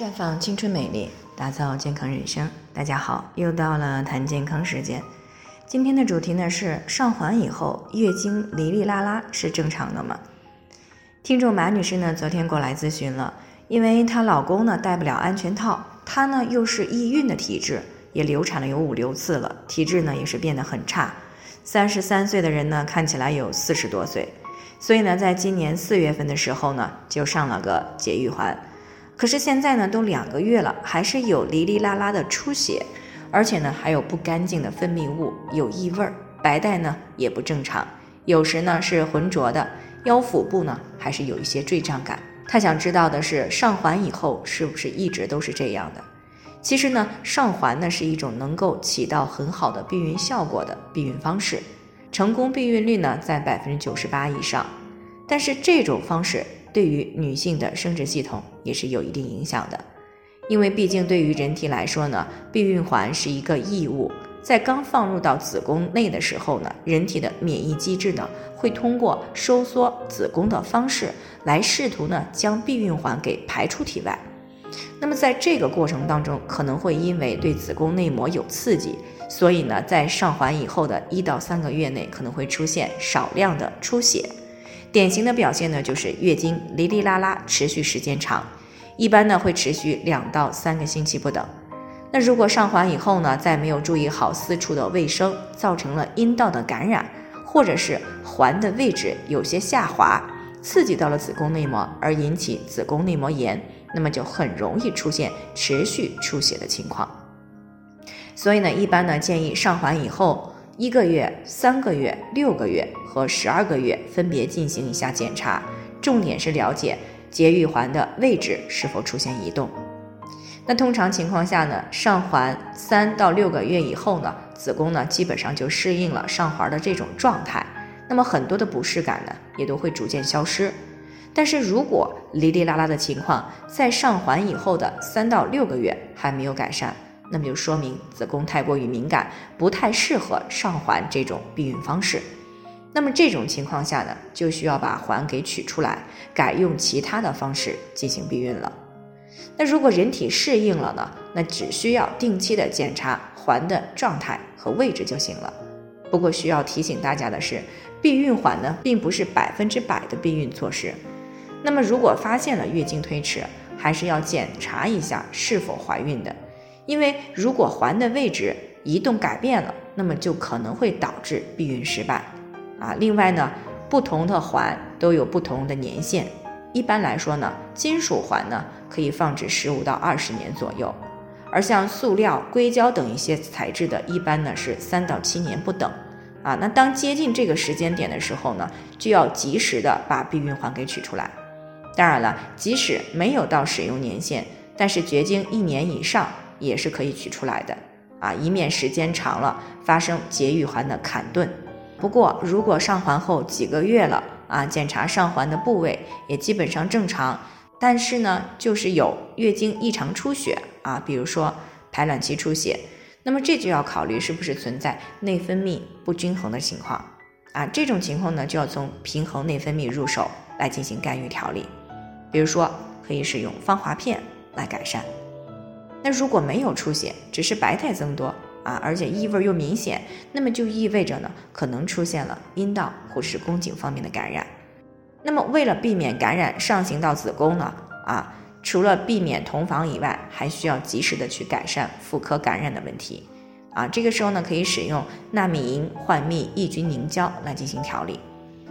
绽放青春美丽，打造健康人生。大家好，又到了谈健康时间。今天的主题呢是上环以后月经哩哩啦啦是正常的吗？听众马女士呢昨天过来咨询了，因为她老公呢戴不了安全套，她呢又是易孕的体质，也流产了有五六次了，体质呢也是变得很差。三十三岁的人呢看起来有四十多岁，所以呢在今年四月份的时候呢就上了个节育环。可是现在呢，都两个月了，还是有哩哩啦啦的出血，而且呢，还有不干净的分泌物，有异味儿，白带呢也不正常，有时呢是浑浊的，腰腹部呢还是有一些坠胀感。他想知道的是，上环以后是不是一直都是这样的？其实呢，上环呢是一种能够起到很好的避孕效果的避孕方式，成功避孕率呢在百分之九十八以上。但是这种方式。对于女性的生殖系统也是有一定影响的，因为毕竟对于人体来说呢，避孕环是一个异物，在刚放入到子宫内的时候呢，人体的免疫机制呢会通过收缩子宫的方式来试图呢将避孕环给排出体外。那么在这个过程当中，可能会因为对子宫内膜有刺激，所以呢在上环以后的一到三个月内可能会出现少量的出血。典型的表现呢，就是月经哩哩啦啦，持续时间长，一般呢会持续两到三个星期不等。那如果上环以后呢，再没有注意好私处的卫生，造成了阴道的感染，或者是环的位置有些下滑，刺激到了子宫内膜，而引起子宫内膜炎，那么就很容易出现持续出血的情况。所以呢，一般呢建议上环以后。一个月、三个月、六个月和十二个月分别进行一下检查，重点是了解节育环的位置是否出现移动。那通常情况下呢，上环三到六个月以后呢，子宫呢基本上就适应了上环的这种状态，那么很多的不适感呢也都会逐渐消失。但是如果哩哩啦啦的情况在上环以后的三到六个月还没有改善，那么就说明子宫太过于敏感，不太适合上环这种避孕方式。那么这种情况下呢，就需要把环给取出来，改用其他的方式进行避孕了。那如果人体适应了呢，那只需要定期的检查环的状态和位置就行了。不过需要提醒大家的是，避孕环呢并不是百分之百的避孕措施。那么如果发现了月经推迟，还是要检查一下是否怀孕的。因为如果环的位置移动改变了，那么就可能会导致避孕失败，啊，另外呢，不同的环都有不同的年限，一般来说呢，金属环呢可以放置十五到二十年左右，而像塑料、硅胶等一些材质的，一般呢是三到七年不等，啊，那当接近这个时间点的时候呢，就要及时的把避孕环给取出来。当然了，即使没有到使用年限，但是绝经一年以上。也是可以取出来的啊，以免时间长了发生节育环的砍顿。不过，如果上环后几个月了啊，检查上环的部位也基本上正常，但是呢，就是有月经异常出血啊，比如说排卵期出血，那么这就要考虑是不是存在内分泌不均衡的情况啊。这种情况呢，就要从平衡内分泌入手来进行干预调理，比如说可以使用芳华片来改善。那如果没有出血，只是白带增多啊，而且异味又明显，那么就意味着呢，可能出现了阴道或是宫颈方面的感染。那么为了避免感染上行到子宫呢，啊，除了避免同房以外，还需要及时的去改善妇科感染的问题啊。这个时候呢，可以使用纳米银焕蜜抑菌凝胶来进行调理。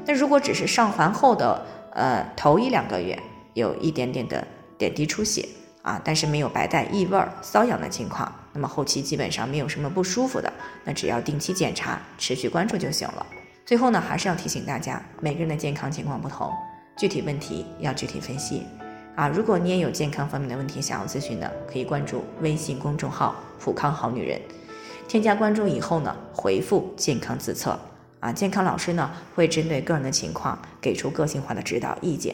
那如果只是上环后的呃头一两个月有一点点的点滴出血。啊，但是没有白带、异味、瘙痒的情况，那么后期基本上没有什么不舒服的，那只要定期检查、持续关注就行了。最后呢，还是要提醒大家，每个人的健康情况不同，具体问题要具体分析。啊，如果你也有健康方面的问题想要咨询的，可以关注微信公众号“普康好女人”，添加关注以后呢，回复“健康自测”，啊，健康老师呢会针对个人的情况给出个性化的指导意见。